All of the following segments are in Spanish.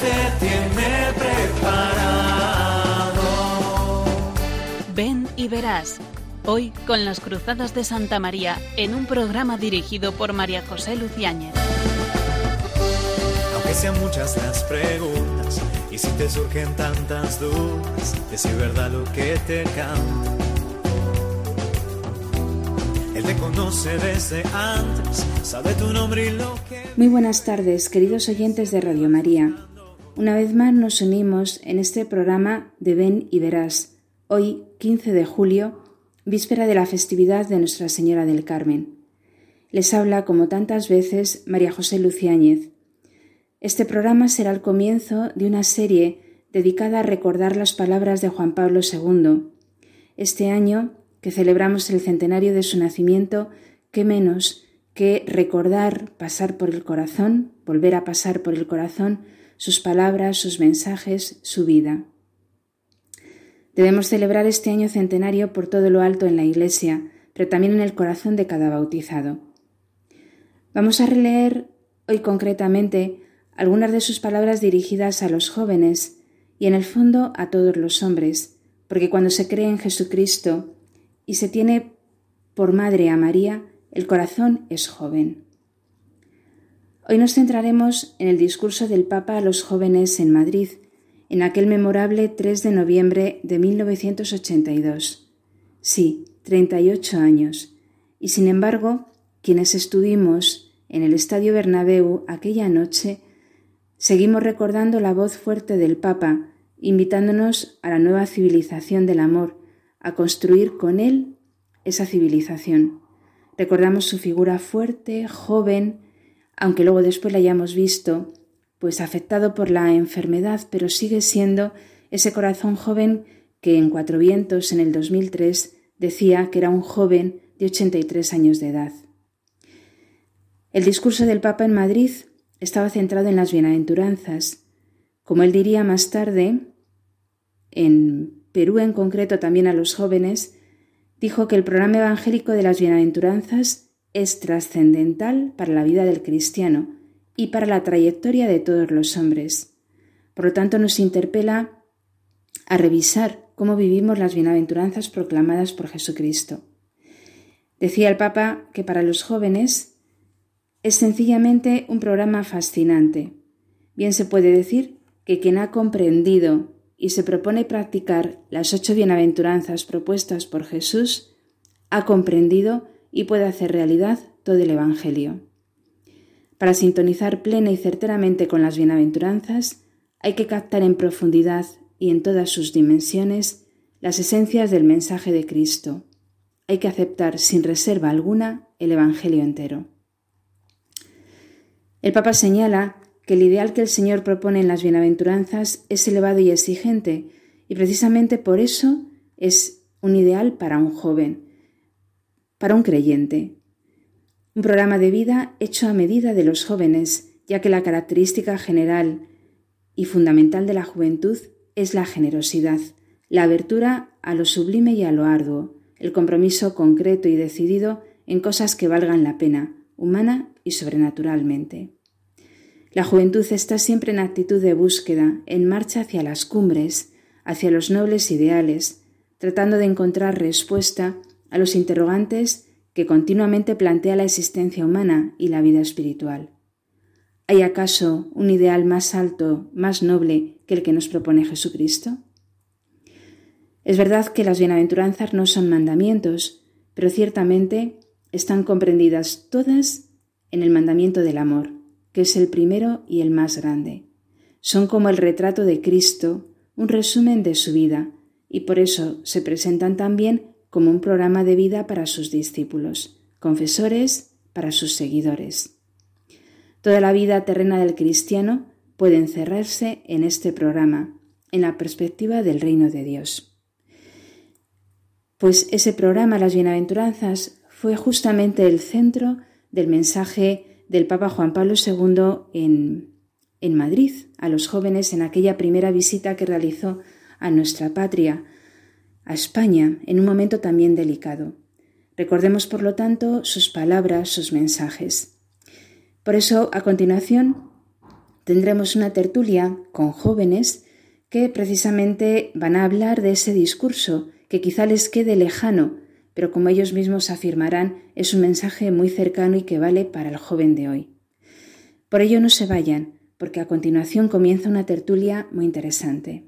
Te tiene preparado. Ven y verás. Hoy con las Cruzadas de Santa María en un programa dirigido por María José Luciáñez. Aunque sean muchas las preguntas y si te surgen tantas dudas, es verdad lo que te canta conoce desde antes, sabe tu nombre y lo que... Muy buenas tardes, queridos oyentes de Radio María. Una vez más nos unimos en este programa de Ven y Verás, hoy 15 de julio, víspera de la festividad de Nuestra Señora del Carmen. Les habla, como tantas veces, María José Luciáñez. Este programa será el comienzo de una serie dedicada a recordar las palabras de Juan Pablo II. Este año que celebramos el centenario de su nacimiento, qué menos que recordar, pasar por el corazón, volver a pasar por el corazón sus palabras, sus mensajes, su vida. Debemos celebrar este año centenario por todo lo alto en la Iglesia, pero también en el corazón de cada bautizado. Vamos a releer hoy concretamente algunas de sus palabras dirigidas a los jóvenes y en el fondo a todos los hombres, porque cuando se cree en Jesucristo y se tiene por madre a María, el corazón es joven. Hoy nos centraremos en el discurso del Papa a los jóvenes en Madrid, en aquel memorable 3 de noviembre de 1982. Sí, 38 años. Y sin embargo, quienes estuvimos en el Estadio Bernabéu aquella noche, seguimos recordando la voz fuerte del Papa, invitándonos a la nueva civilización del amor, a construir con él esa civilización. Recordamos su figura fuerte, joven, aunque luego después la hayamos visto, pues afectado por la enfermedad, pero sigue siendo ese corazón joven que en Cuatro Vientos en el 2003 decía que era un joven de 83 años de edad. El discurso del Papa en Madrid estaba centrado en las bienaventuranzas. Como él diría más tarde, en Perú en concreto también a los jóvenes, dijo que el programa evangélico de las bienaventuranzas es trascendental para la vida del cristiano y para la trayectoria de todos los hombres. Por lo tanto, nos interpela a revisar cómo vivimos las bienaventuranzas proclamadas por Jesucristo. Decía el Papa que para los jóvenes es sencillamente un programa fascinante. Bien se puede decir que quien ha comprendido y se propone practicar las ocho bienaventuranzas propuestas por Jesús, ha comprendido y puede hacer realidad todo el Evangelio. Para sintonizar plena y certeramente con las bienaventuranzas, hay que captar en profundidad y en todas sus dimensiones las esencias del mensaje de Cristo. Hay que aceptar sin reserva alguna el Evangelio entero. El Papa señala que el ideal que el Señor propone en las bienaventuranzas es elevado y exigente, y precisamente por eso es un ideal para un joven, para un creyente. Un programa de vida hecho a medida de los jóvenes, ya que la característica general y fundamental de la juventud es la generosidad, la abertura a lo sublime y a lo arduo, el compromiso concreto y decidido en cosas que valgan la pena, humana y sobrenaturalmente. La juventud está siempre en actitud de búsqueda, en marcha hacia las cumbres, hacia los nobles ideales, tratando de encontrar respuesta a los interrogantes que continuamente plantea la existencia humana y la vida espiritual. ¿Hay acaso un ideal más alto, más noble que el que nos propone Jesucristo? Es verdad que las bienaventuranzas no son mandamientos, pero ciertamente están comprendidas todas en el mandamiento del amor, que es el primero y el más grande. Son como el retrato de Cristo, un resumen de su vida, y por eso se presentan también como un programa de vida para sus discípulos, confesores para sus seguidores. Toda la vida terrena del cristiano puede encerrarse en este programa, en la perspectiva del reino de Dios. Pues ese programa, las bienaventuranzas, fue justamente el centro del mensaje del Papa Juan Pablo II en, en Madrid a los jóvenes en aquella primera visita que realizó a nuestra patria, a España, en un momento también delicado. Recordemos, por lo tanto, sus palabras, sus mensajes. Por eso, a continuación, tendremos una tertulia con jóvenes que precisamente van a hablar de ese discurso que quizá les quede lejano, pero como ellos mismos afirmarán, es un mensaje muy cercano y que vale para el joven de hoy. Por ello no se vayan, porque a continuación comienza una tertulia muy interesante.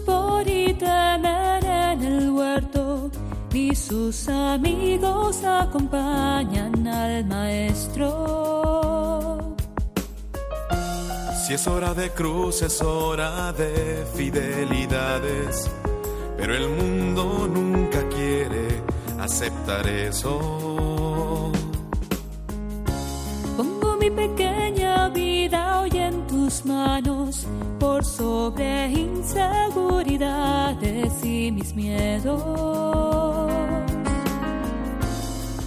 supor y temer en el huerto, y sus amigos acompañan al maestro. Si es hora de cruz, es hora de fidelidades, pero el mundo nunca quiere aceptar eso. Pongo mi pequeña por sobre inseguridades y mis miedos.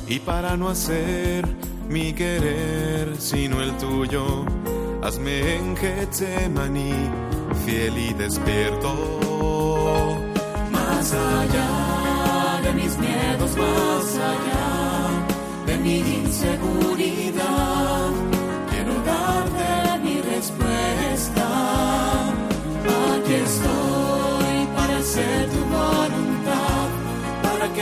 Y para no hacer mi querer sino el tuyo, hazme en Getsemaní fiel y despierto. Más allá de mis miedos, más allá de mi inseguridad,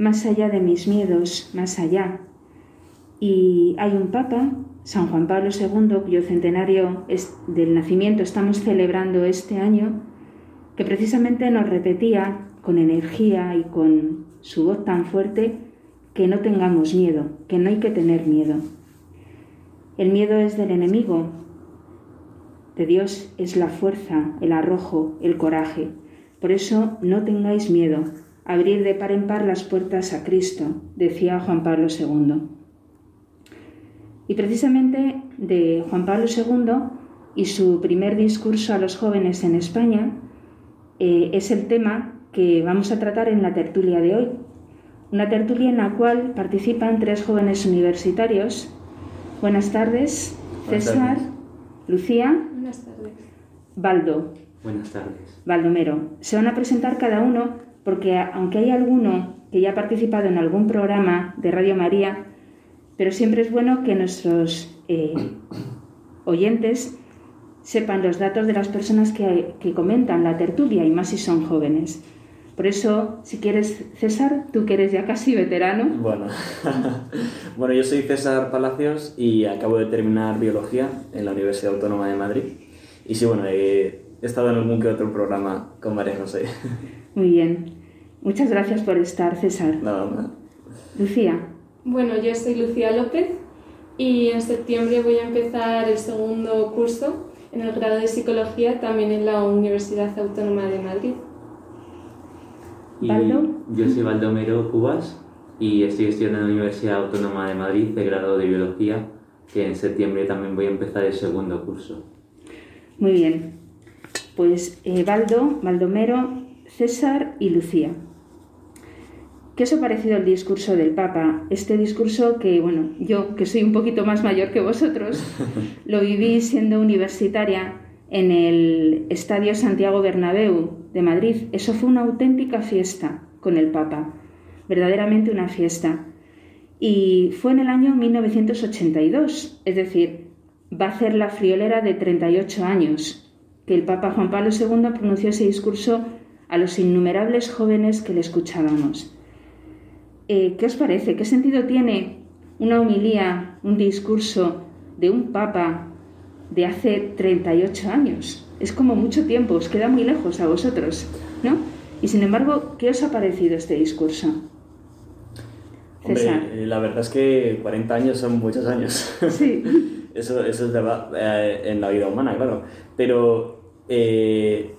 Más allá de mis miedos, más allá. Y hay un papa, San Juan Pablo II, cuyo centenario del nacimiento estamos celebrando este año, que precisamente nos repetía con energía y con su voz tan fuerte que no tengamos miedo, que no hay que tener miedo. El miedo es del enemigo, de Dios es la fuerza, el arrojo, el coraje. Por eso no tengáis miedo, abrir de par en par las puertas a Cristo, decía Juan Pablo II. Y precisamente de Juan Pablo II y su primer discurso a los jóvenes en España eh, es el tema que vamos a tratar en la tertulia de hoy. Una tertulia en la cual participan tres jóvenes universitarios. Buenas tardes, César, Lucía. Buenas tardes. Baldo. Buenas tardes. Baldomero. Se van a presentar cada uno porque aunque hay alguno que ya ha participado en algún programa de Radio María, pero siempre es bueno que nuestros eh, oyentes sepan los datos de las personas que, que comentan la tertulia y más si son jóvenes. Por eso, si quieres, César, tú que eres ya casi veterano. Bueno, bueno yo soy César Palacios y acabo de terminar biología en la Universidad Autónoma de Madrid. Y sí, bueno, he estado en algún que otro programa con María José. Muy bien. Muchas gracias por estar, César. Nada, nada. Lucía. Bueno, yo soy Lucía López y en septiembre voy a empezar el segundo curso en el grado de psicología también en la Universidad Autónoma de Madrid. Y ¿Baldo? Yo soy Baldomero Cubas y estoy estudiando en la Universidad Autónoma de Madrid de grado de biología, que en septiembre también voy a empezar el segundo curso. Muy bien. Pues eh, Baldo, Baldomero, César y Lucía. ¿Qué os ha parecido el discurso del Papa? Este discurso que, bueno, yo que soy un poquito más mayor que vosotros, lo viví siendo universitaria en el Estadio Santiago Bernabéu de Madrid. Eso fue una auténtica fiesta con el Papa, verdaderamente una fiesta. Y fue en el año 1982, es decir, va a ser la friolera de 38 años, que el Papa Juan Pablo II pronunció ese discurso a los innumerables jóvenes que le escuchábamos. Eh, ¿Qué os parece? ¿Qué sentido tiene una homilía, un discurso de un papa de hace 38 años? Es como mucho tiempo, os queda muy lejos a vosotros, ¿no? Y sin embargo, ¿qué os ha parecido este discurso? César. Hombre, eh, la verdad es que 40 años son muchos años. Sí. Eso, eso es verdad eh, en la vida humana, claro. Pero eh,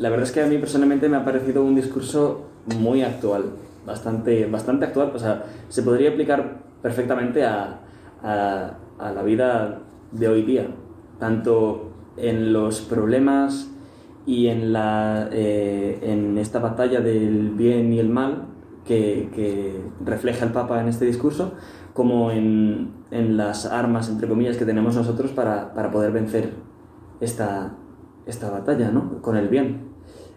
la verdad es que a mí personalmente me ha parecido un discurso muy actual, bastante, bastante actual. O sea, se podría aplicar perfectamente a, a, la vida de hoy día, tanto en los problemas y en, la, eh, en esta batalla del bien y el mal que, que refleja el Papa en este discurso, como en, en las armas, entre comillas, que tenemos nosotros para, para poder vencer esta, esta batalla, ¿no? Con el bien.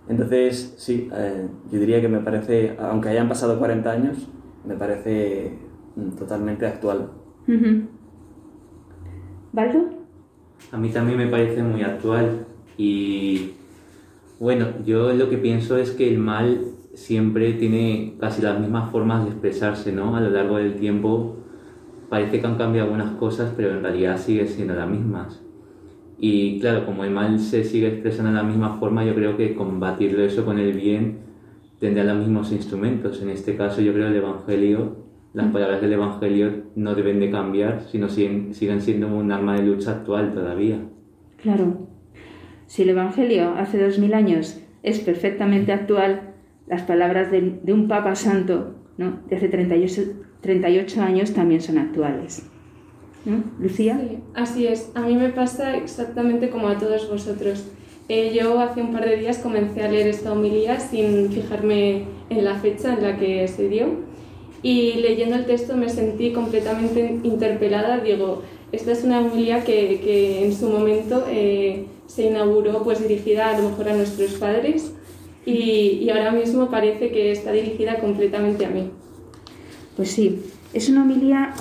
Entonces, sí, eh, yo diría que me parece, aunque hayan pasado 40 años, me parece mm, totalmente actual. A mí también me parece muy actual y bueno, yo lo que pienso es que el mal siempre tiene casi las mismas formas de expresarse, ¿no? A lo largo del tiempo parece que han cambiado algunas cosas, pero en realidad sigue siendo las mismas. Y claro, como el mal se sigue expresando de la misma forma, yo creo que combatirlo eso con el bien tendrá los mismos instrumentos. En este caso, yo creo que el Evangelio, las palabras del Evangelio no deben de cambiar, sino siguen, siguen siendo un arma de lucha actual todavía. Claro. Si el Evangelio hace dos mil años es perfectamente actual, las palabras de, de un Papa Santo ¿no? de hace 38, 38 años también son actuales. ¿No? Lucía. Sí, así es. A mí me pasa exactamente como a todos vosotros. Eh, yo hace un par de días comencé a leer esta homilía sin fijarme en la fecha en la que se dio y leyendo el texto me sentí completamente interpelada. Digo, esta es una homilía que, que en su momento eh, se inauguró pues dirigida a lo mejor a nuestros padres y, ahora mismo parece que está dirigida completamente a mí. Pues sí, es una homilía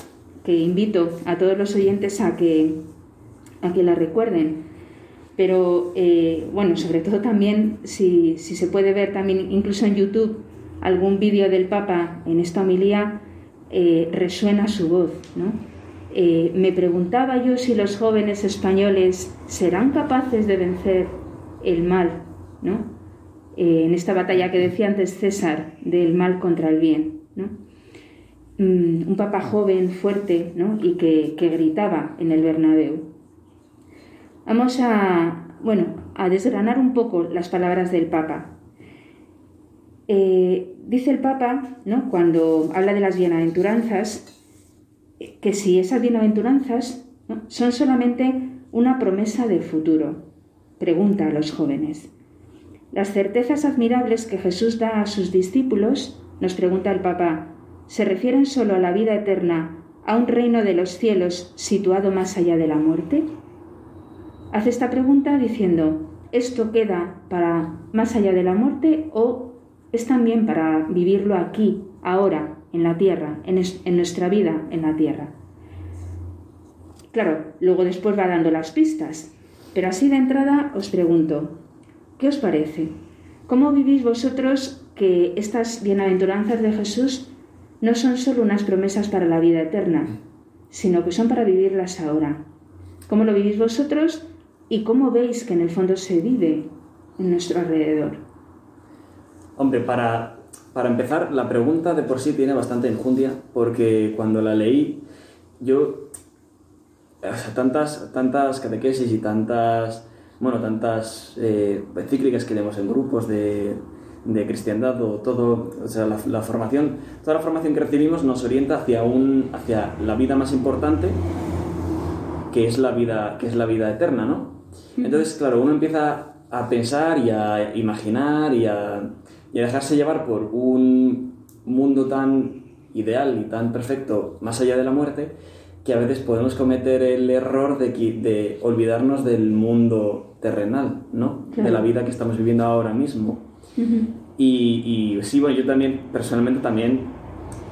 que invito a todos los oyentes a que, a que la recuerden. Pero eh, bueno, sobre todo también si, si, se puede ver también incluso en YouTube algún vídeo del Papa en esta homilía, eh, resuena su voz. ¿no? Eh, me preguntaba yo si los jóvenes españoles serán capaces de vencer el mal, ¿no? Eh, en esta batalla que decía antes César del mal contra el bien. ¿no? Mm, un papa joven, fuerte ¿no? y que, gritaba en el Bernabéu. Vamos a, bueno, a desgranar un poco las palabras del papa. dice el papa, ¿no? cuando habla de las bienaventuranzas, que si esas bienaventuranzas son solamente una promesa del futuro. Pregunta a los jóvenes. Las certezas admirables que Jesús da a sus discípulos, nos pregunta el Papa, ¿se refieren solo a la vida eterna, a un reino de los cielos situado más allá de la muerte? Hace esta pregunta diciendo, ¿esto queda para más allá de la muerte o es también para vivirlo aquí, ahora, en la tierra, en, nuestra vida en la tierra. Claro, luego después va dando las pistas, pero así de entrada os pregunto, ¿qué os parece? ¿Cómo vivís vosotros que estas bienaventuranzas de Jesús no son solo unas promesas para la vida eterna, sino que son para vivirlas ahora? ¿Cómo lo vivís vosotros y cómo veis que en el fondo se vive en nuestro alrededor? Hombre, para para empezar, la pregunta de por sí tiene bastante enjundia, porque cuando la leí, yo. O sea, tantas, tantas catequesis y tantas. Bueno, tantas eh, que leemos en grupos de, de cristiandad o todo, o sea, la, formación, toda la formación que recibimos nos orienta hacia, un, hacia la vida más importante, que es la vida, que es la vida eterna, ¿no? Entonces, claro, uno empieza a pensar y a imaginar y a y a dejarse llevar por un mundo tan ideal y tan perfecto más allá de la muerte que a veces podemos cometer el error de, de olvidarnos del mundo terrenal, ¿no? De la vida que estamos viviendo ahora mismo. Y, y, sí, bueno, yo también, personalmente también,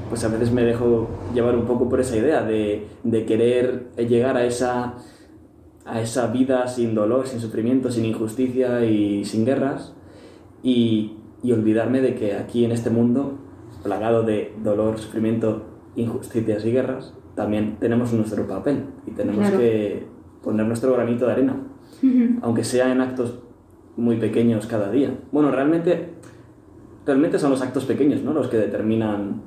pues a veces me dejo llevar un poco por esa idea de, de querer llegar a esa, a esa vida sin dolor, sin sufrimiento, sin injusticia y sin guerras. Y, y olvidarme de que aquí en este mundo, plagado de dolor, sufrimiento, injusticias y guerras, también tenemos nuestro papel y tenemos que poner nuestro granito de arena, aunque sea en actos muy pequeños cada día. Bueno, realmente, realmente son los actos pequeños, ¿no? Los que determinan,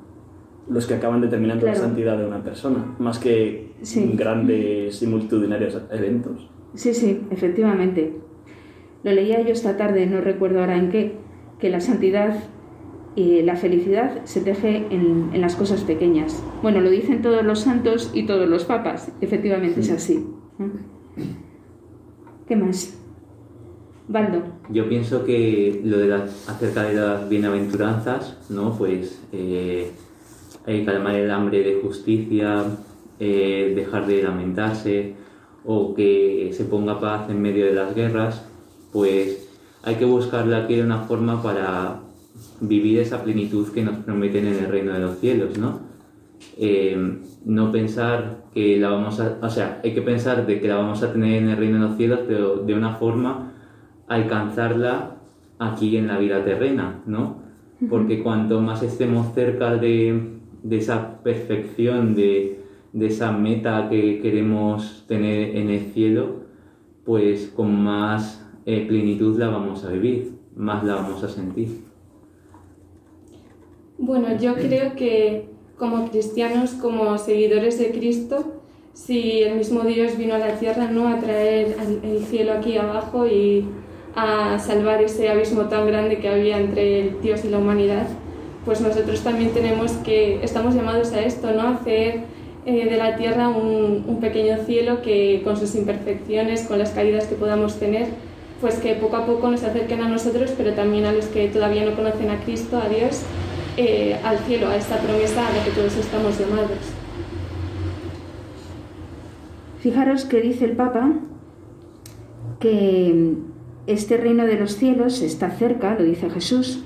los que acaban determinando la santidad de una persona, más que grandes y multitudinarios eventos. Sí, sí, efectivamente. Lo leía yo esta tarde, no recuerdo ahora en qué, que la santidad y la felicidad se teje en, las cosas pequeñas. Bueno, lo dicen todos los santos y todos los papas, efectivamente es así. ¿Qué más? Yo pienso que lo de acerca de las bienaventuranzas, ¿no? Pues eh, calmar el hambre de justicia, eh, dejar de lamentarse o que se ponga paz en medio de las guerras, pues hay que buscarle aquí una forma para vivir esa plenitud que nos prometen en el reino de los cielos, ¿no? Eh, no pensar que la vamos a, o sea, hay que pensar de que la vamos a tener en el reino de los cielos, pero de una forma alcanzarla aquí en la vida terrena, ¿no? Porque cuanto más estemos cerca de, esa perfección, de, de esa meta que queremos tener en el cielo, pues con más eh, plenitud la vamos a vivir, más la vamos a sentir. Bueno, yo creo que como cristianos, como seguidores de Cristo, si el mismo Dios vino a la tierra no a traer el cielo aquí abajo y a salvar ese abismo tan grande que había entre Dios y la humanidad, pues nosotros también tenemos que, estamos llamados a esto, ¿no? Hacer eh, de la tierra un, un, pequeño cielo que con sus imperfecciones, con las caídas que podamos tener, pues que poco a poco nos acerquen a nosotros, pero también a los que todavía no conocen a Cristo, a Dios, eh, al cielo, a esta promesa a la que todos estamos llamados. Fijaros que dice el Papa que este reino de los cielos está cerca, lo dice Jesús,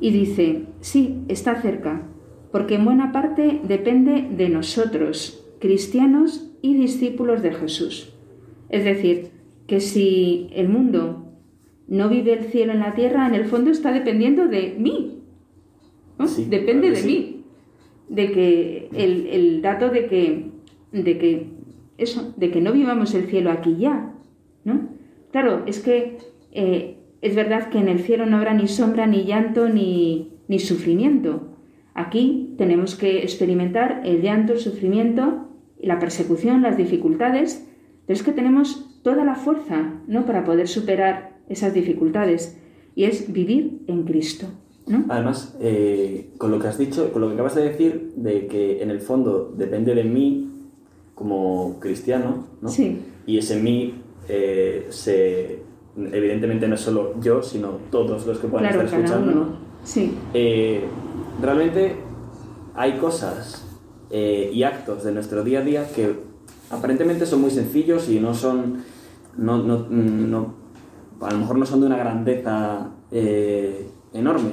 y dice, sí, está cerca, porque en buena parte depende de nosotros, cristianos y discípulos de Jesús. Es decir, que si el mundo no vive el cielo en la tierra, en el fondo está dependiendo de mí. Depende de mí. De que el, dato de que, de que eso, de que no vivamos el cielo aquí ya, ¿no? Claro, es que eh, es verdad que en el cielo no habrá ni sombra, ni llanto, ni, ni sufrimiento. Aquí tenemos que experimentar el llanto, el sufrimiento, la persecución, las dificultades, pero es que tenemos toda la fuerza, ¿no? Para poder superar esas dificultades y es vivir en Cristo. ¿no? Además, eh, con lo que has dicho, con lo que acabas de decir, de que en el fondo depende de mí como cristiano, ¿no? Sí. Y ese mí eh, se, evidentemente no es solo yo, sino todos los que puedan estar escuchando. Sí. Eh, realmente hay cosas y actos de nuestro día a día que aparentemente son muy sencillos y no son. No, no, no a lo mejor no son de una grandeza eh, enorme,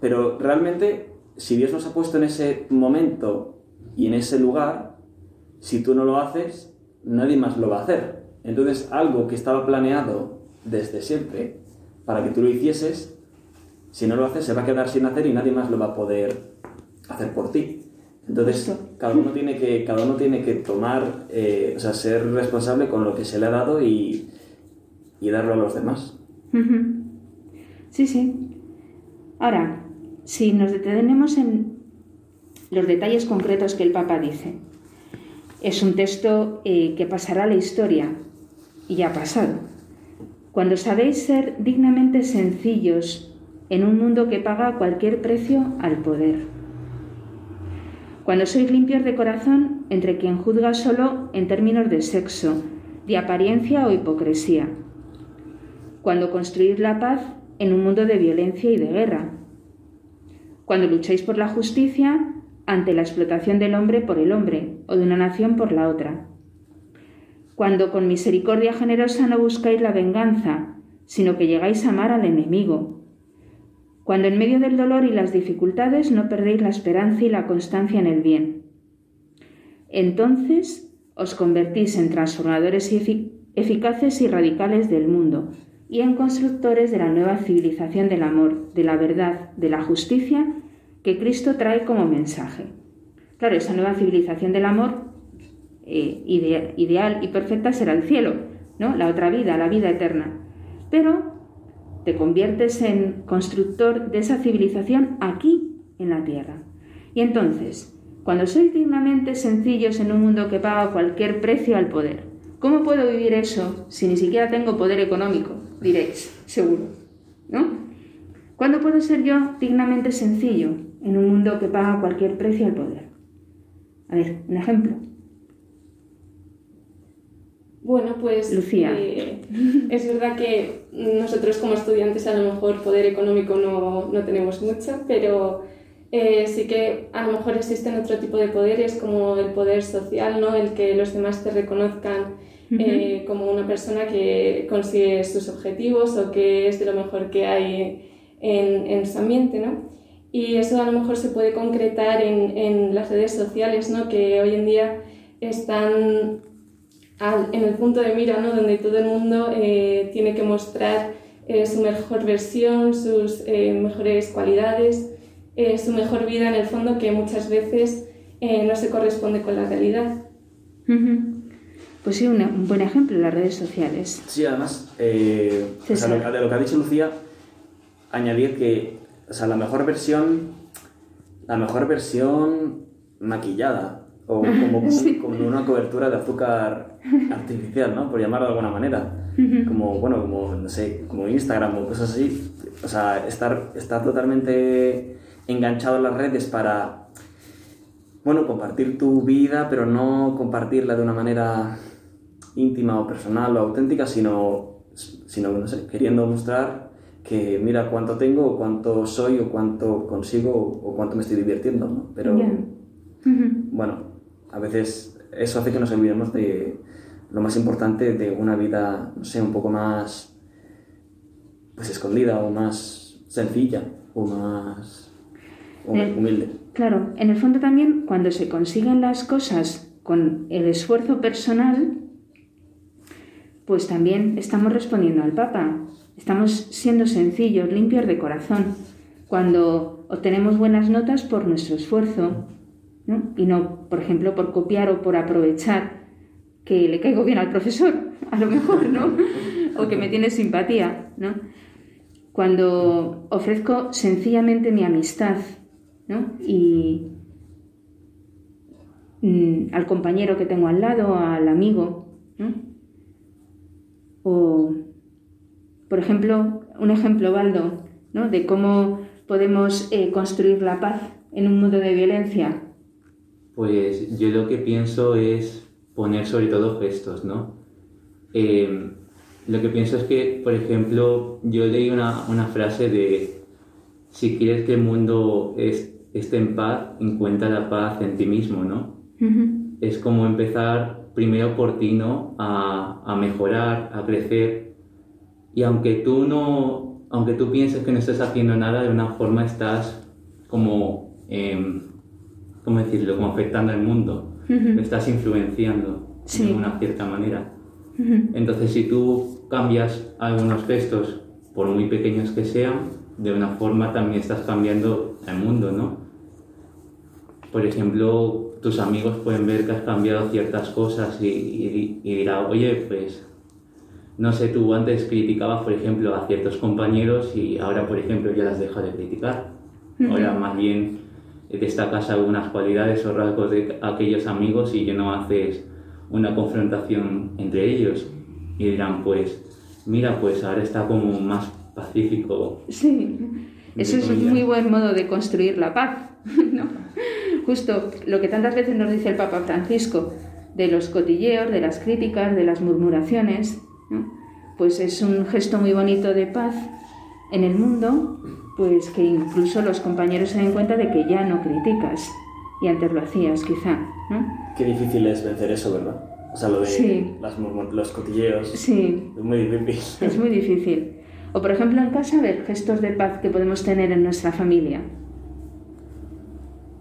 pero realmente si Dios nos ha puesto en ese momento y en ese lugar, si tú no lo haces, nadie más lo va a hacer. Entonces algo que estaba planeado desde siempre para que tú lo hicieses, si no lo haces se va a quedar sin hacer y nadie más lo va a poder hacer por ti. Entonces, cada uno tiene que, cada uno tiene que tomar, eh, o sea, ser responsable con lo que se le ha dado y, y darlo a los demás. Sí, sí. Ahora, si nos detenemos en los detalles concretos que el Papa dice, es un texto eh, que pasará a la historia y ha pasado. Cuando sabéis ser dignamente sencillos en un mundo que paga cualquier precio al poder. Cuando sois limpios de corazón entre quien juzga solo en términos de sexo, de apariencia o hipocresía cuando construís la paz en un mundo de violencia y de guerra, cuando lucháis por la justicia ante la explotación del hombre por el hombre o de una nación por la otra, cuando con misericordia generosa no buscáis la venganza, sino que llegáis a amar al enemigo, cuando en medio del dolor y las dificultades no perdéis la esperanza y la constancia en el bien. Entonces os convertís en transformadores eficaces y radicales del mundo, y en constructores de la nueva civilización del amor, de la verdad, de la justicia que Cristo trae como mensaje. Claro, esa nueva civilización del amor eh, ideal y perfecta será el cielo, ¿no? La otra vida, la vida eterna. Pero te conviertes en constructor de esa civilización aquí en la tierra. Y entonces, cuando sois dignamente sencillos en un mundo que paga cualquier precio al poder, ¿cómo puedo vivir eso si ni siquiera tengo poder económico? diréis, seguro. ¿No? ¿Cuándo puedo ser yo dignamente sencillo en un mundo que paga cualquier precio al poder? A ver, un ejemplo. Bueno, pues Lucía. Eh, es verdad que nosotros como estudiantes a lo mejor poder económico no, no tenemos mucho, pero eh, sí que a lo mejor existen otro tipo de poderes como el poder social, ¿no? el que los demás te reconozcan eh, como una persona que consigue sus objetivos o que es de lo mejor que hay en, en su ambiente, ¿no? Y eso a lo mejor se puede concretar en, en las redes sociales, ¿no? Que hoy en día están en el punto de mira, ¿no? Donde todo el mundo eh, tiene que mostrar eh, su mejor versión, sus mejores cualidades, su mejor vida en el fondo que muchas veces no se corresponde con la realidad. Pues sí, un buen ejemplo, las redes sociales. Sí, además, eh, o sea, lo, de lo que ha dicho Lucía, añadir que, o sea, la mejor versión, la mejor versión maquillada, o como, como una cobertura de azúcar artificial, ¿no? Por llamarlo de alguna manera. Como, bueno, como, no sé, como Instagram o cosas así. O sea, estar, estar totalmente enganchado en las redes para, bueno, compartir tu vida, pero no compartirla de una manera íntima o personal o auténtica, sino, sino no sé, queriendo mostrar que mira cuánto tengo, o cuánto soy, o cuánto consigo, o cuánto me estoy divirtiendo, ¿no? Pero, bueno, a veces eso hace que nos olvidemos de lo más importante de una vida, no sé, un poco más pues escondida o más sencilla o más Eh, humilde. Claro, en el fondo también cuando se consiguen las cosas con el esfuerzo personal, pues también estamos respondiendo al Papa. Estamos siendo sencillos, limpios de corazón, cuando obtenemos buenas notas por nuestro esfuerzo, y no, por ejemplo, por copiar o por aprovechar que le caigo bien al profesor, a lo mejor, ¿no? o que me tiene simpatía, ¿no? Cuando ofrezco sencillamente mi amistad, ¿no? Y mm, al compañero que tengo al lado, al amigo, ¿no? O, por ejemplo, un ejemplo, Baldo, ¿no? De cómo podemos eh, construir la paz en un mundo de violencia. Pues yo lo que pienso es poner sobre todo gestos, ¿no? Eh, lo que pienso es que, por ejemplo, yo leí una, una frase de si quieres que el mundo es- esté en paz, encuentra la paz en ti mismo, ¿no? Es como empezar primero por ti, ¿no? A, a mejorar, a crecer. Y aunque tú no, aunque tú pienses que no estás haciendo nada, de una forma estás como, em, ¿cómo decirlo? Como afectando al mundo. Lo estás influenciando Sí. de una cierta manera. Entonces, si tú cambias algunos gestos, por muy pequeños que sean, de una forma también estás cambiando el mundo, ¿no? Por ejemplo, tus amigos pueden ver que has cambiado ciertas cosas y, y, y dirán, oye, pues, no sé, tú antes criticabas, por ejemplo, a ciertos compañeros y ahora, por ejemplo, ya las dejas de criticar. Ahora más bien destacas algunas cualidades o rasgos de aquellos amigos y ya no haces una confrontación entre ellos. Y dirán, pues, mira, pues ahora está como más pacífico. Sí, eso es un muy buen modo de construir la paz, ¿no? Justo lo que tantas veces nos dice el Papa Francisco, de los cotilleos, de las críticas, de las murmuraciones, ¿no? pues es un gesto muy bonito de paz en el mundo, pues que incluso los compañeros se den cuenta de que ya no criticas y antes lo hacías quizá, ¿no? Qué difícil es vencer eso, ¿verdad? O sea, lo de Sí. las los cotilleos. Sí, Es muy difícil. es muy difícil. O por ejemplo en casa ver gestos de paz que podemos tener en nuestra familia.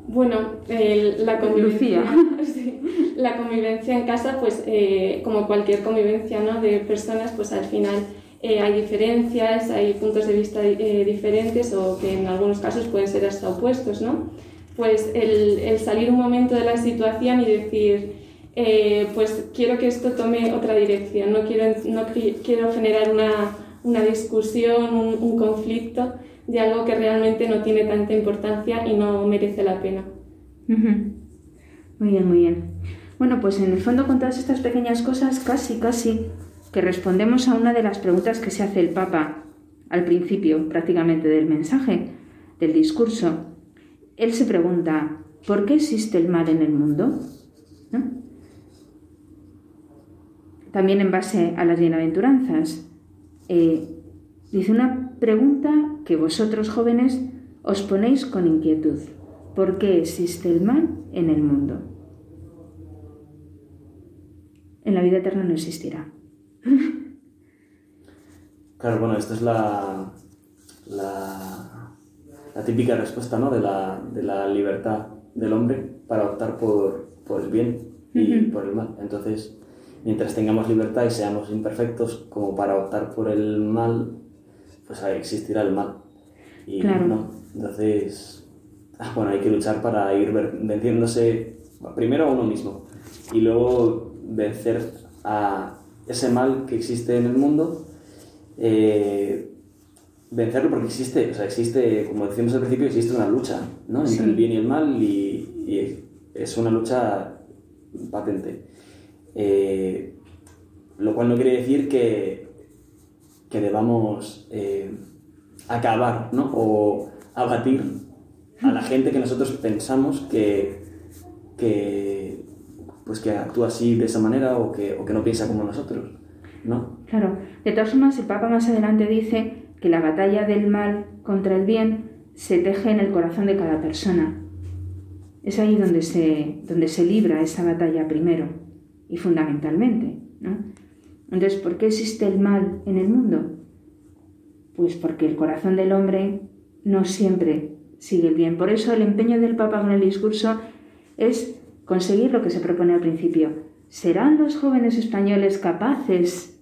Bueno, el- la convivencia, Lucía. sí, la convivencia en casa, pues eh, como cualquier convivencia ¿no? de personas, pues al final eh, hay diferencias, hay puntos de vista eh, diferentes o que en algunos casos pueden ser hasta opuestos, ¿no? Pues el, el salir un momento de la situación y decir, eh, pues quiero que esto tome otra dirección, no quiero, no qui- quiero generar una, una discusión, un, un conflicto de algo que realmente no tiene tanta importancia y no merece la pena. Muy bien, muy bien. Bueno, pues en el fondo con todas estas pequeñas cosas, casi, casi, que respondemos a una de las preguntas que se hace el Papa al principio prácticamente del mensaje, del discurso. Él se pregunta, ¿por qué existe el mal en el mundo? También en base a las bienaventuranzas. eh, dice una pregunta que vosotros jóvenes os ponéis con inquietud. ¿Por qué existe el mal en el mundo? En la vida eterna no existirá. Claro, bueno, esto es la, la, la típica respuesta ¿no? de, la, de la libertad del hombre para optar por, por el bien y por el mal. Entonces, mientras tengamos libertad y seamos imperfectos como para optar por el mal, pues ahí existirá el mal. Y Claro. no. Entonces, bueno, hay que luchar para ir venciéndose primero a uno mismo y luego vencer a ese mal que existe en el mundo eh, vencerlo porque existe, o sea, existe, como decíamos al principio, existe una lucha, ¿no? Entre Sí. el bien y el mal y, y es una lucha patente. Eh, lo cual no quiere decir que, que debamos eh, acabar, ¿no? O abatir a la gente que nosotros pensamos que, que, pues que actúa así de esa manera o que, o que no piensa como nosotros, ¿no? Claro, de todas formas, el Papa más adelante dice que la batalla del mal contra el bien se teje en el corazón de cada persona. Es ahí donde se, donde se libra esa batalla primero y fundamentalmente. ¿no? Entonces, ¿por qué existe el mal en el mundo? Pues porque el corazón del hombre no siempre sigue el bien. Por eso el empeño del Papa con el discurso es conseguir lo que se propone al principio. ¿Serán los jóvenes españoles capaces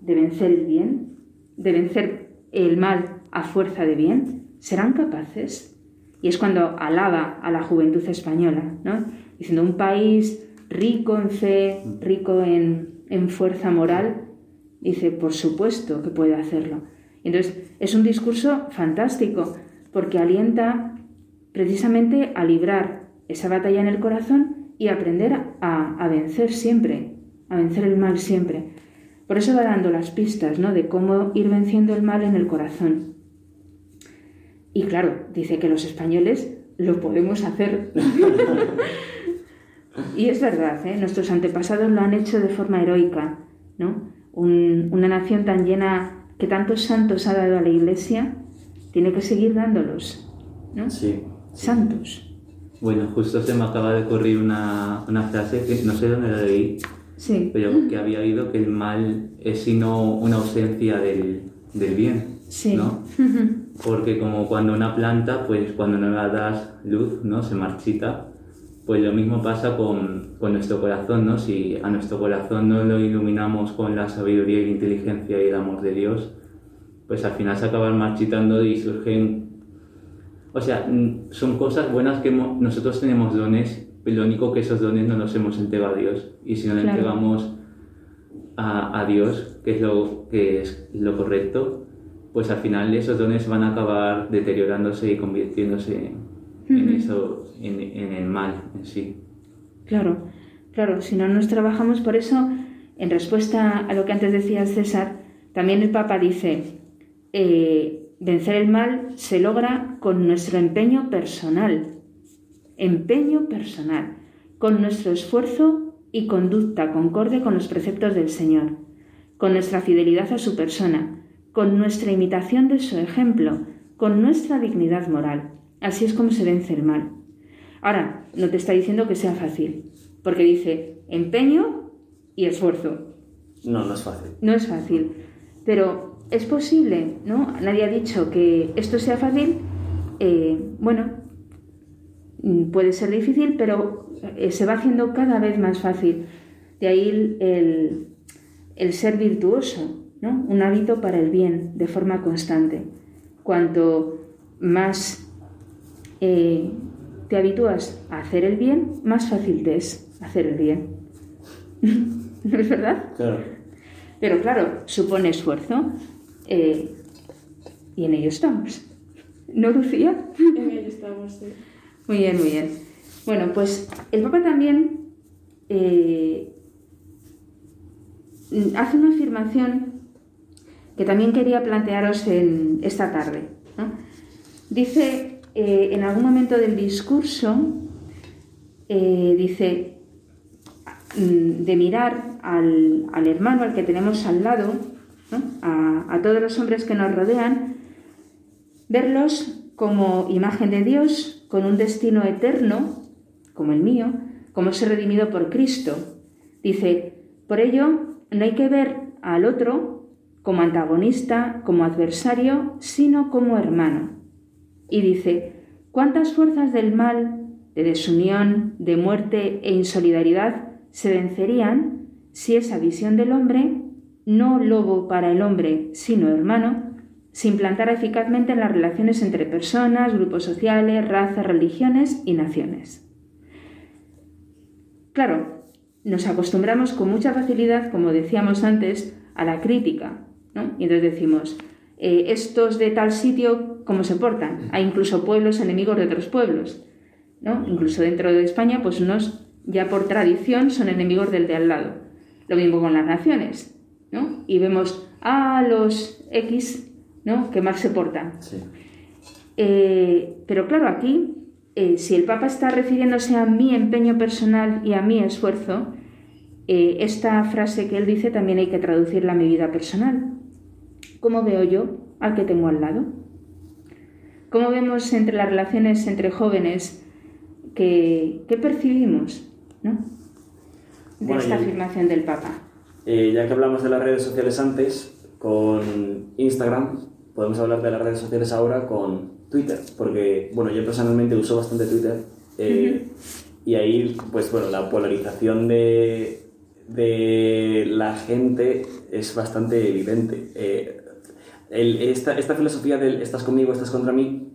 de vencer el bien? ¿De vencer el mal a fuerza de bien? ¿Serán capaces? Y es cuando alaba a la juventud española, ¿no? Diciendo un país rico en fe, rico en, en fuerza moral, dice, por supuesto que puede hacerlo. Entonces, es un discurso fantástico, porque alienta precisamente a librar esa batalla en el corazón y aprender a, vencer siempre, a vencer el mal siempre. Por eso va dando las pistas ¿no? de cómo ir venciendo el mal en el corazón. Y claro, dice que los españoles lo podemos hacer. y es verdad, ¿eh? nuestros antepasados lo han hecho de forma heroica. ¿no? una nación tan llena que tantos santos ha dado a la Iglesia, tiene que seguir dándolos. ¿no? Sí. Santos. Bueno, justo se me acaba de ocurrir una, una frase que no sé dónde la leí, sí. pero que había oído que el mal es sino una ausencia del, del bien, sí. ¿no? Porque como cuando una planta, pues cuando no la das luz, ¿no? Se marchita, pues lo mismo pasa con, con, nuestro corazón, ¿no? Si a nuestro corazón no lo iluminamos con la sabiduría y la inteligencia y el amor de Dios, pues al final se acaban marchitando y surgen o sea, son cosas buenas que nosotros tenemos dones, pero lo único que esos dones no los hemos entregado a Dios. Y si no le entregamos a, a, Dios, que es lo que es lo correcto, pues al final esos dones van a acabar deteriorándose y convirtiéndose en eso, en, en, el mal en sí. Claro, claro, si no nos trabajamos por eso, en respuesta a lo que antes decía César, también el Papa dice, eh, Vencer el mal se logra con nuestro empeño personal, empeño personal, con nuestro esfuerzo y conducta concorde con los preceptos del Señor, con nuestra fidelidad a su persona, con nuestra imitación de su ejemplo, con nuestra dignidad moral. Así es como se vence el mal. Ahora, no te está diciendo que sea fácil, porque dice empeño y esfuerzo. No, no es fácil. No es fácil, pero es posible, ¿no? Nadie ha dicho que esto sea fácil. Eh, bueno, mm, puede ser difícil, pero eh, se va haciendo cada vez más fácil. De ahí el, ser virtuoso, ¿no? Un hábito para el bien de forma constante. Cuanto más eh, te habitúas a hacer el bien, más fácil te es hacer el bien. ¿No es verdad? Claro. Pero claro, supone esfuerzo. Eh, y en ello estamos. ¿No, Lucía? En ello estamos, sí. Muy bien, muy bien. Bueno, pues el Papa también eh, hace una afirmación que también quería plantearos en esta tarde. Dice eh, en algún momento del discurso, dice, mm, de mirar al, al hermano, al que tenemos al lado, a, todos los hombres que nos rodean, verlos como imagen de Dios, con un destino eterno, como el mío, como ser redimido por Cristo. Dice, por ello no hay que ver al otro como antagonista, como adversario, sino como hermano. Y dice, ¿cuántas fuerzas del mal, de desunión, de muerte e insolidaridad se vencerían si esa visión del hombre no lobo para el hombre, sino hermano, se implantara eficazmente en las relaciones entre personas, grupos sociales, razas, religiones y naciones. Claro, nos acostumbramos con mucha facilidad, como decíamos antes, a la crítica, ¿no? Y entonces decimos, eh, estos de tal sitio, ¿cómo se portan? Hay incluso pueblos enemigos de otros pueblos, ¿no? Incluso dentro de España, pues unos ya por tradición son enemigos del de al lado. Lo mismo con las naciones. Y vemos a los X, ¿no? Que más se portan. Eh, pero claro, aquí, eh, si el Papa está refiriéndose a mi empeño personal y a mi esfuerzo, eh, esta frase que él dice también hay que traducirla a mi vida personal. ¿Cómo veo yo al que tengo al lado? ¿Cómo vemos entre las relaciones entre jóvenes que, percibimos de esta afirmación del Papa? Eh, ya que hablamos de las redes sociales antes, con Instagram, podemos hablar de las redes sociales ahora con Twitter, porque, bueno, yo personalmente uso bastante Twitter eh, y ahí, pues bueno, la polarización de, de la gente es bastante evidente. Eh, esta, esta, filosofía del estás conmigo, estás contra mí,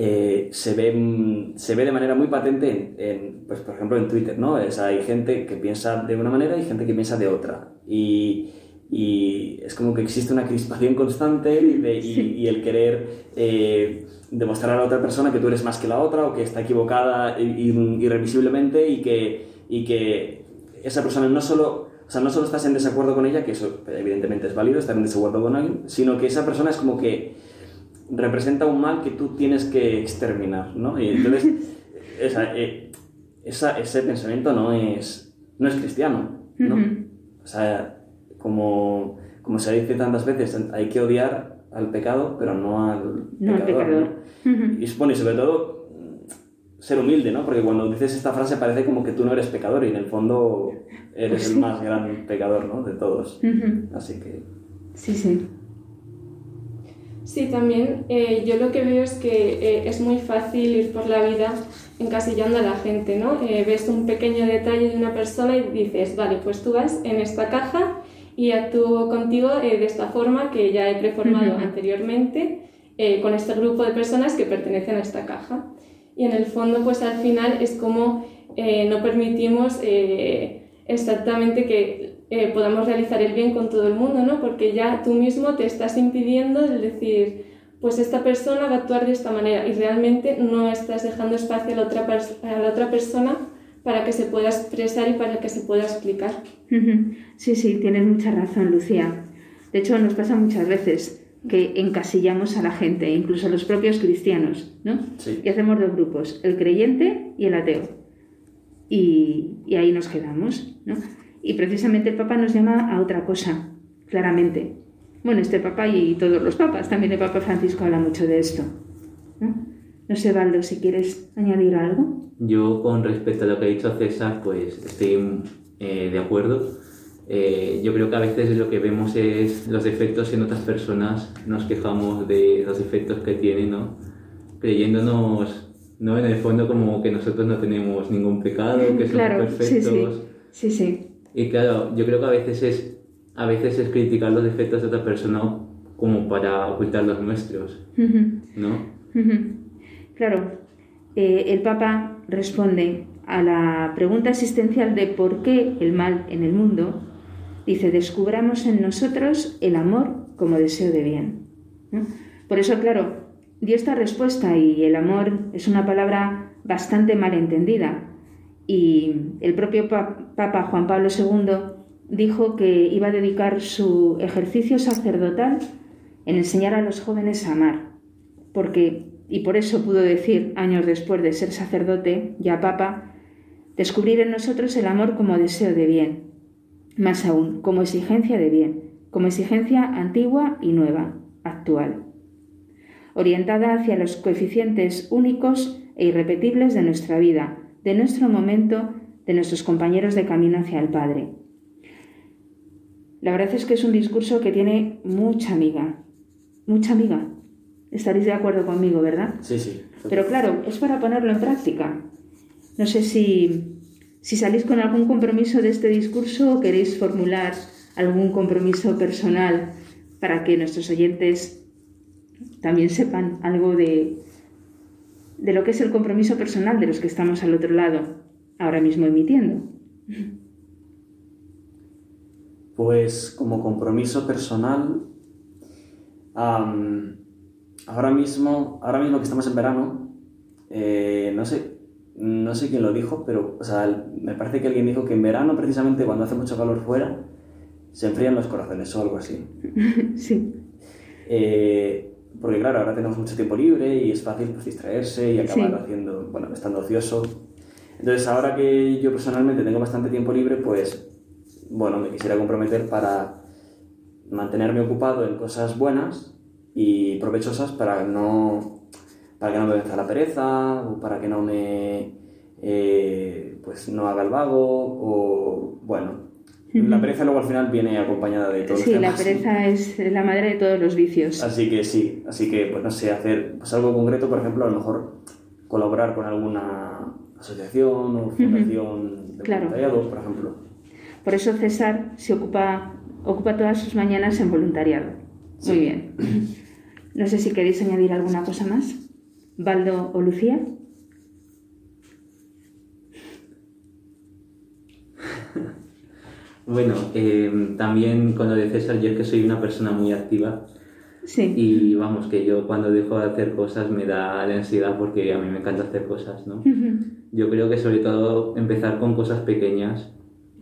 eh, se, ve, se ve de manera muy patente, en, pues, por ejemplo, en Twitter, ¿no? Hay gente que piensa de una manera y gente que piensa de otra. Y, y es como que existe una crispación constante y, el querer eh, demostrar a la otra persona que tú eres más que la otra o que está equivocada irrevisiblemente y que, y que esa persona no solo, o sea, no solo estás en desacuerdo con ella, que eso evidentemente es válido, estar en desacuerdo con alguien, sino que esa persona es como que representa un mal que tú tienes que exterminar, ¿no? Y entonces eh, ese pensamiento no es, no es cristiano, ¿no? O sea, como, como se dice tantas veces, hay que odiar al pecado, pero no al pecador. Y supone, sobre todo, ser humilde, ¿no? Porque cuando dices esta frase parece como que tú no eres pecador y en el fondo eres pues el más gran pecador, ¿no? De todos. Así que... Sí, sí. Sí, también eh, yo lo que veo es que eh, es muy fácil ir por la vida encasillando a la gente, ¿no? Eh, ves un pequeño detalle de una persona y dices, vale, pues tú vas en esta caja y actúo contigo eh, de esta forma que ya he preformado anteriormente eh, con este grupo de personas que pertenecen a esta caja. Y en el fondo, pues al final es como eh, no permitimos exactamente que podamos realizar el bien con todo el mundo, ¿no? Porque ya tú mismo te estás impidiendo el decir, pues esta persona va a actuar de esta manera y realmente no estás dejando espacio a la otra, a la otra persona para que se pueda expresar y para que se pueda explicar. Sí, sí, tienes mucha razón, Lucía. De hecho, nos pasa muchas veces que encasillamos a la gente, incluso a los propios cristianos, ¿no? Y hacemos dos grupos, el creyente y el ateo. Y, y ahí nos quedamos, ¿no? Y precisamente el Papa nos llama a otra cosa, claramente. Bueno, este Papa y todos los papas, también el Papa Francisco habla mucho de esto. ¿no? No sé, Valdo, si quieres añadir algo. Yo, con respecto a lo que ha dicho César, pues estoy eh, de acuerdo. Eh, yo creo que a veces lo que vemos es los defectos en otras personas, nos quejamos de los defectos que tienen, ¿no? Creyéndonos, ¿no? En el fondo como que nosotros no tenemos ningún pecado, que somos perfectos. Sí, sí. sí, Y claro, yo creo que a veces es, a veces es criticar los defectos de otra persona como para ocultar los nuestros, ¿no? Claro, eh, el Papa responde a la pregunta existencial de por qué el mal en el mundo, dice, descubramos en nosotros el amor como deseo de bien. Por eso, claro, dio esta respuesta y el amor es una palabra bastante mal entendida. Y el propio Papa Juan Pablo II dijo que iba a dedicar su ejercicio sacerdotal en enseñar a los jóvenes a amar, porque y por eso pudo decir, años después de ser sacerdote, ya papa, descubrir en nosotros el amor como deseo de bien, más aún, como exigencia de bien, como exigencia antigua y nueva, actual, orientada hacia los coeficientes únicos e irrepetibles de nuestra vida, de nuestro momento, de nuestros compañeros de camino hacia el Padre. La verdad es que es un discurso que tiene mucha amiga, mucha amiga, Estaréis de acuerdo conmigo, ¿verdad? Sí, sí. Pero claro, es para ponerlo en práctica. No sé si, si salís con algún compromiso de este discurso o queréis formular algún compromiso personal para que nuestros oyentes también sepan algo de, de lo que es el compromiso personal de los que estamos al otro lado, ahora mismo emitiendo. Pues como compromiso personal, ahora mismo, ahora mismo que estamos en verano, eh, no sé, no sé quién lo dijo, pero o sea, me parece que alguien dijo que en verano, precisamente cuando hace mucho calor fuera, se enfrían los corazones o algo así. sí. Eh, porque claro, ahora tenemos mucho tiempo libre y es fácil pues, distraerse y acabar haciendo, bueno, estando ocioso. Entonces, ahora que yo personalmente tengo bastante tiempo libre, pues, bueno, me quisiera comprometer para mantenerme ocupado en cosas buenas y provechosas para no para que no me venza la pereza o para que no me eh, pues no haga el vago o bueno La pereza luego al final viene acompañada de todos Sí, los la temas. pereza es la madre de todos los vicios. Así que sí, así que pues no sé, hacer pues, algo concreto, por ejemplo, a lo mejor colaborar con alguna asociación o fundación de Claro. voluntariado, por ejemplo. Por eso César se ocupa, ocupa todas sus mañanas en voluntariado. Muy bien. No sé si queréis añadir alguna cosa más. Baldo o Lucía. Bueno, eh, también con lo de César, yo es que soy una persona muy activa Sí. y vamos, que yo cuando dejo de hacer cosas me da la ansiedad porque a mí me encanta hacer cosas, ¿no? Yo creo que sobre todo empezar con cosas pequeñas,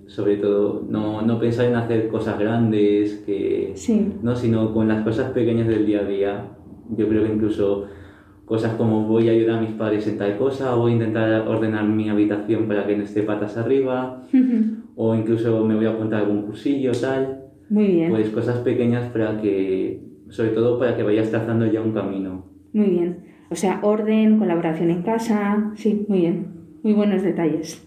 sobre todo no, no pensar en hacer cosas grandes, que, Sí. no, sino con las cosas pequeñas del día a día. Yo creo que incluso cosas como voy a ayudar a mis padres en tal cosa, o voy a intentar ordenar mi habitación para que no esté patas arriba, o incluso me voy a apuntar algún cursillo, tal. Muy bien. Pues cosas pequeñas para que, sobre todo para que vayas trazando ya un camino. Muy bien. O sea, orden, colaboración en casa. Sí, muy bien. Muy buenos detalles.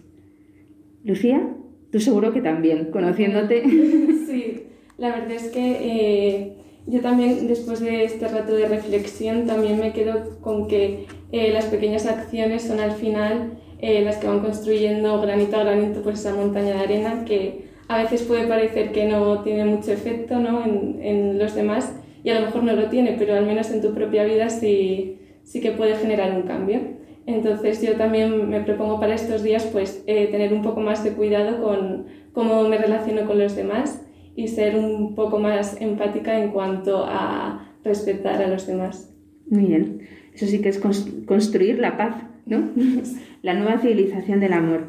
Lucía, tú seguro que también, conociéndote. Sí, la verdad es que eh, yo también, después de este rato de reflexión, también me quedo con que eh, las pequeñas acciones son al final eh, las que van construyendo granito a granito pues esa montaña de arena que a veces puede parecer que no tiene mucho efecto ¿no? en, en los demás y a lo mejor no lo tiene, pero al menos en tu propia vida sí, sí que puede generar un cambio. Entonces yo también me propongo para estos días pues eh, tener un poco más de cuidado con cómo me relaciono con los demás y ser un poco más empática en cuanto a respetar a los demás. Muy bien. Eso sí que es cons- construir la paz, ¿no? la nueva civilización del amor.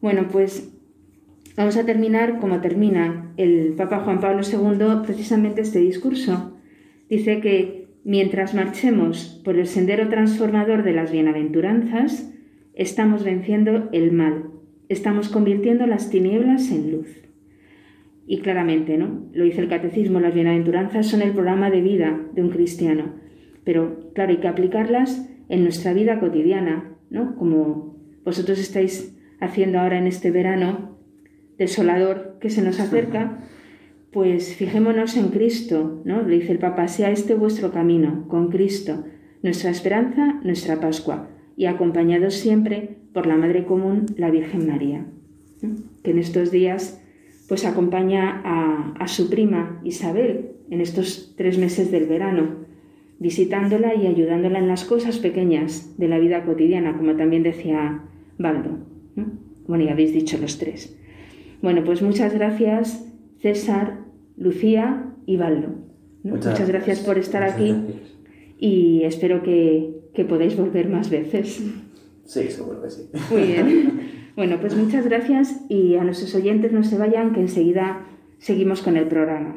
Bueno, pues vamos a terminar como termina el Papa Juan Pablo II precisamente este discurso. Dice que mientras marchemos por el sendero transformador de las bienaventuranzas, estamos venciendo el mal, estamos convirtiendo las tinieblas en luz. Y claramente, ¿no? Lo dice el catecismo, las bienaventuranzas son el programa de vida de un cristiano. Pero, claro, hay que aplicarlas en nuestra vida cotidiana, ¿no? Como vosotros estáis haciendo ahora en este verano desolador que se nos acerca, pues fijémonos en Cristo, ¿no? Le dice el Papa, sea este vuestro camino, con Cristo, nuestra esperanza, nuestra Pascua, y acompañados siempre por la Madre Común, la Virgen María, ¿no? que en estos días pues acompaña a, a su prima Isabel en estos tres meses del verano, visitándola y ayudándola en las cosas pequeñas de la vida cotidiana, como también decía Baldo. ¿no? Bueno, ya habéis dicho los tres. Bueno, pues muchas gracias César, Lucía y Baldo. ¿no? Muchas Muchas, gracias por estar aquí gracias. y espero que, que podáis volver más veces. Sí, seguro que sí. Muy bien. Bueno, pues muchas gracias y a nuestros oyentes no se vayan, que enseguida seguimos con el programa.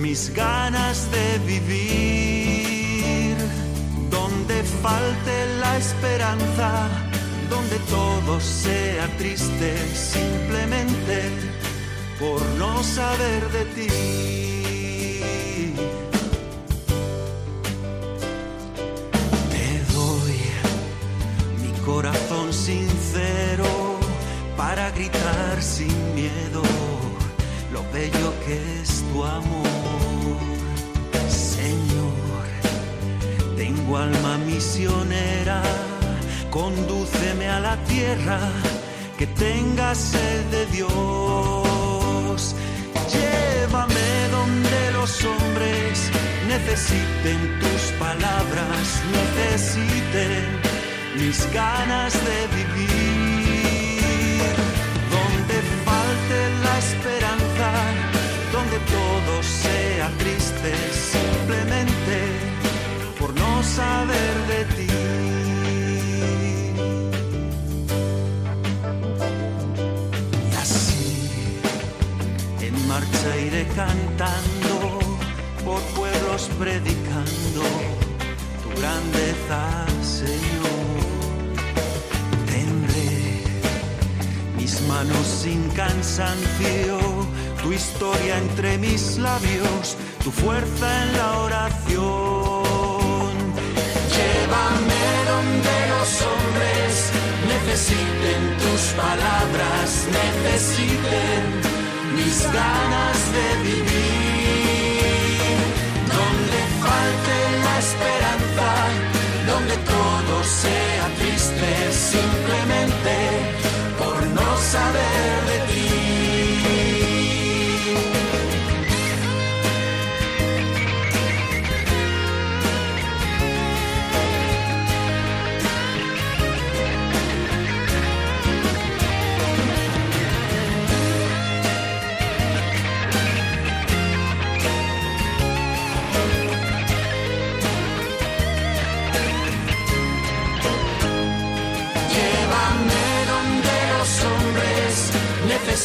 mis ganas de vivir. Donde falte la esperanza, donde todo sea triste, simplemente por no saber de ti. Te doy mi corazón sincero para gritar sin miedo lo bello que es tu amor. Tengo alma misionera, condúceme a la tierra que tenga sed de Dios. Llévame donde los hombres necesiten tus palabras, necesiten mis ganas de vivir. Predicando tu grandeza, Señor. Tendré mis manos sin cansancio, tu historia entre mis labios, tu fuerza en la oración. Llévame donde los hombres necesiten tus palabras, necesiten mis ganas de vivir. La esperanza, donde todo sea triste, simplemente por no saber de ti.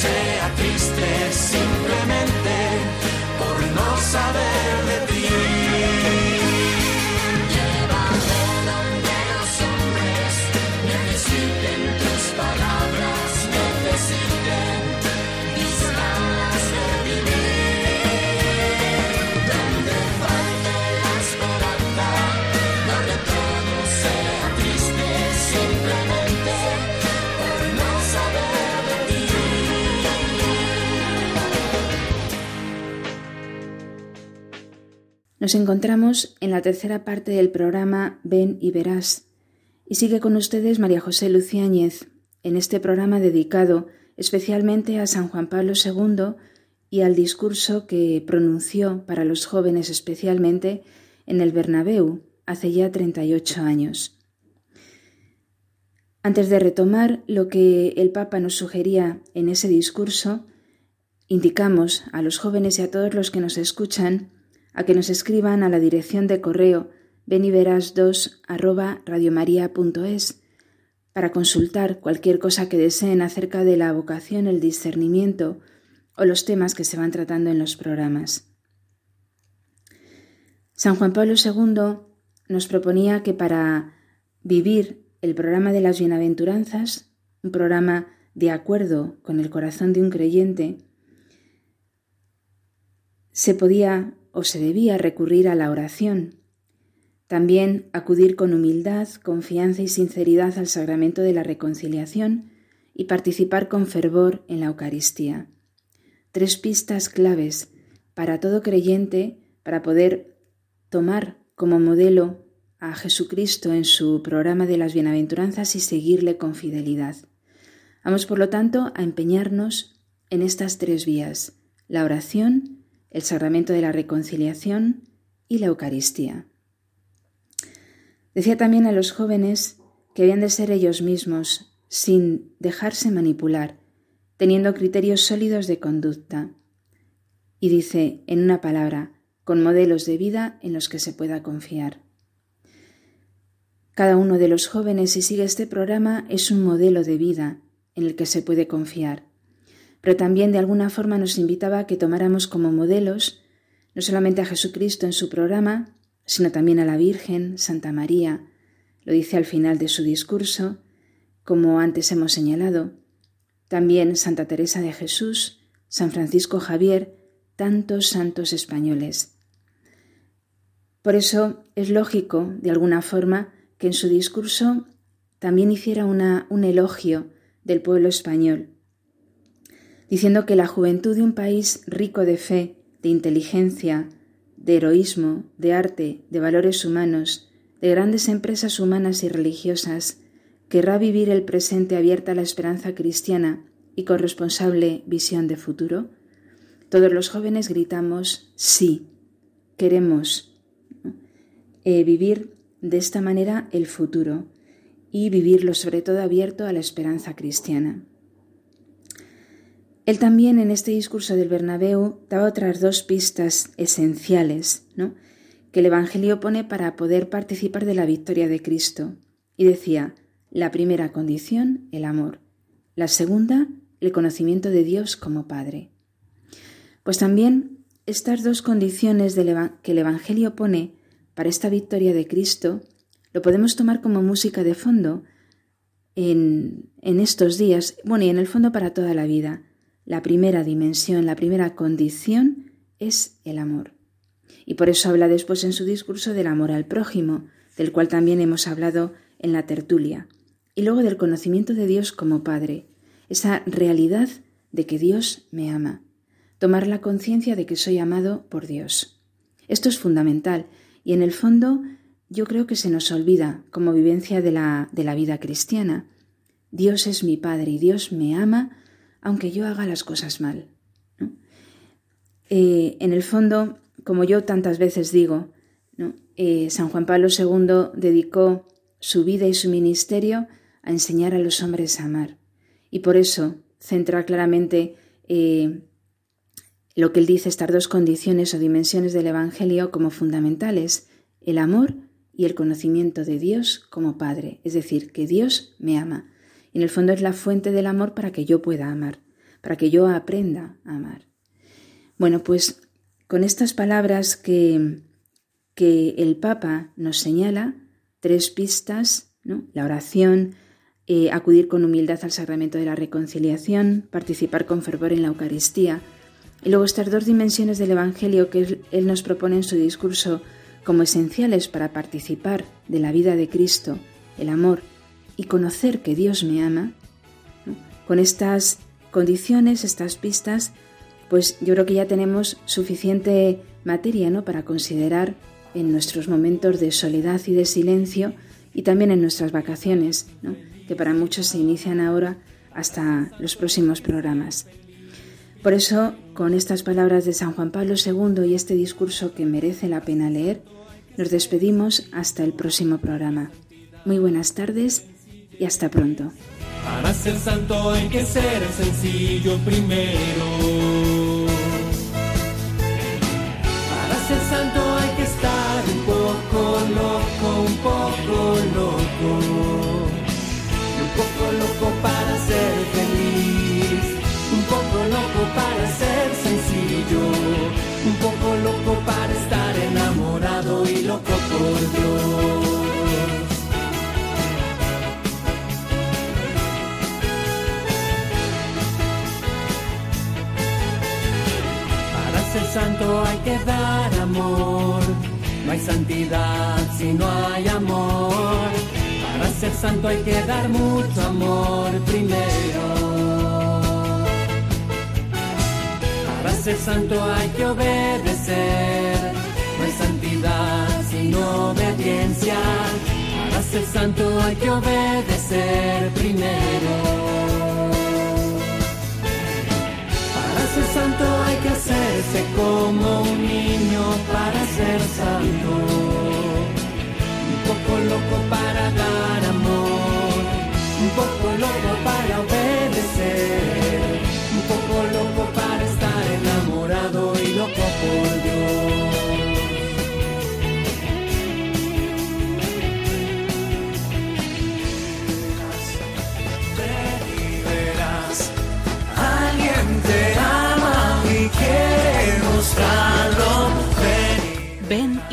sea triste, simplemente por no saber de Nos encontramos en la tercera parte del programa Ven y Verás. Y sigue con ustedes María José Luciáñez en este programa dedicado especialmente a San Juan Pablo II y al discurso que pronunció para los jóvenes especialmente en el Bernabéu hace ya 38 años. Antes de retomar lo que el Papa nos sugería en ese discurso, indicamos a los jóvenes y a todos los que nos escuchan a que nos escriban a la dirección de correo beniveras2 arroba radiomaria.es para consultar cualquier cosa que deseen acerca de la vocación, el discernimiento o los temas que se van tratando en los programas. San Juan Pablo II nos proponía que para vivir el programa de las bienaventuranzas, un programa de acuerdo con el corazón de un creyente, se podía o se debía recurrir a la oración, también acudir con humildad, confianza y sinceridad al sacramento de la reconciliación y participar con fervor en la Eucaristía. Tres pistas claves para todo creyente para poder tomar como modelo a Jesucristo en su programa de las bienaventuranzas y seguirle con fidelidad. Vamos, por lo tanto, a empeñarnos en estas tres vías, la oración, el sacramento de la reconciliación y la Eucaristía. Decía también a los jóvenes que habían de ser ellos mismos, sin dejarse manipular, teniendo criterios sólidos de conducta. Y dice, en una palabra, con modelos de vida en los que se pueda confiar. Cada uno de los jóvenes, si sigue este programa, es un modelo de vida en el que se puede confiar. Pero también de alguna forma nos invitaba a que tomáramos como modelos no solamente a Jesucristo en su programa, sino también a la Virgen, Santa María, lo dice al final de su discurso, como antes hemos señalado, también Santa Teresa de Jesús, San Francisco Javier, tantos santos españoles. Por eso es lógico, de alguna forma, que en su discurso también hiciera una, un elogio del pueblo español, diciendo que la juventud de un país rico de fe, de inteligencia, de heroísmo, de arte, de valores humanos, de grandes empresas humanas y religiosas, querrá vivir el presente abierta a la esperanza cristiana y con responsable visión de futuro? Todos los jóvenes gritamos sí, queremos eh, vivir de esta manera el futuro y vivirlo sobre todo abierto a la esperanza cristiana. Él también en este discurso del Bernabéu daba otras dos pistas esenciales ¿no? que el Evangelio pone para poder participar de la victoria de Cristo. Y decía, la primera condición, el amor. La segunda, el conocimiento de Dios como Padre. Pues también estas dos condiciones que el Evangelio pone para esta victoria de Cristo lo podemos tomar como música de fondo en, en estos días, bueno, y en el fondo para toda la vida. La primera dimensión, la primera condición es el amor. Y por eso habla después en su discurso del amor al prójimo, del cual también hemos hablado en la tertulia, y luego del conocimiento de Dios como Padre, esa realidad de que Dios me ama, tomar la conciencia de que soy amado por Dios. Esto es fundamental y en el fondo yo creo que se nos olvida como vivencia de la, de la vida cristiana. Dios es mi Padre y Dios me ama aunque yo haga las cosas mal. Eh, en el fondo, como yo tantas veces digo, eh, San Juan Pablo II dedicó su vida y su ministerio a enseñar a los hombres a amar. Y por eso centra claramente eh, lo que él dice, estas dos condiciones o dimensiones del Evangelio como fundamentales, el amor y el conocimiento de Dios como Padre, es decir, que Dios me ama. En el fondo es la fuente del amor para que yo pueda amar, para que yo aprenda a amar. Bueno, pues con estas palabras que, que el Papa nos señala, tres pistas, la oración, eh, acudir con humildad al sacramento de la reconciliación, participar con fervor en la Eucaristía, y luego estas dos dimensiones del Evangelio que él nos propone en su discurso como esenciales para participar de la vida de Cristo, el amor y conocer que Dios me ama, con estas condiciones, estas pistas, pues yo creo que ya tenemos suficiente materia ¿no? para considerar en nuestros momentos de soledad y de silencio y también en nuestras vacaciones, que para muchos se inician ahora hasta los próximos programas. Por eso, con estas palabras de San Juan Pablo II y este discurso que merece la pena leer, nos despedimos hasta el próximo programa. Muy buenas tardes y hasta pronto. Para ser santo hay que ser sencillo primero. Para ser santo hay que estar un poco loco, un poco loco. Y un poco loco para ser feliz. Un poco loco para ser sencillo. Un poco loco para estar enamorado y loco por Dios. Hay que dar amor. No hay santidad si no hay amor. Para ser santo hay que dar mucho amor primero. Para ser santo hay que obedecer. No hay santidad sin obediencia. Para ser santo hay que obedecer primero. Hay que hacerse como un niño para ser santo. Un poco loco para dar amor, un poco loco para obedecer, un poco loco para estar enamorado y loco por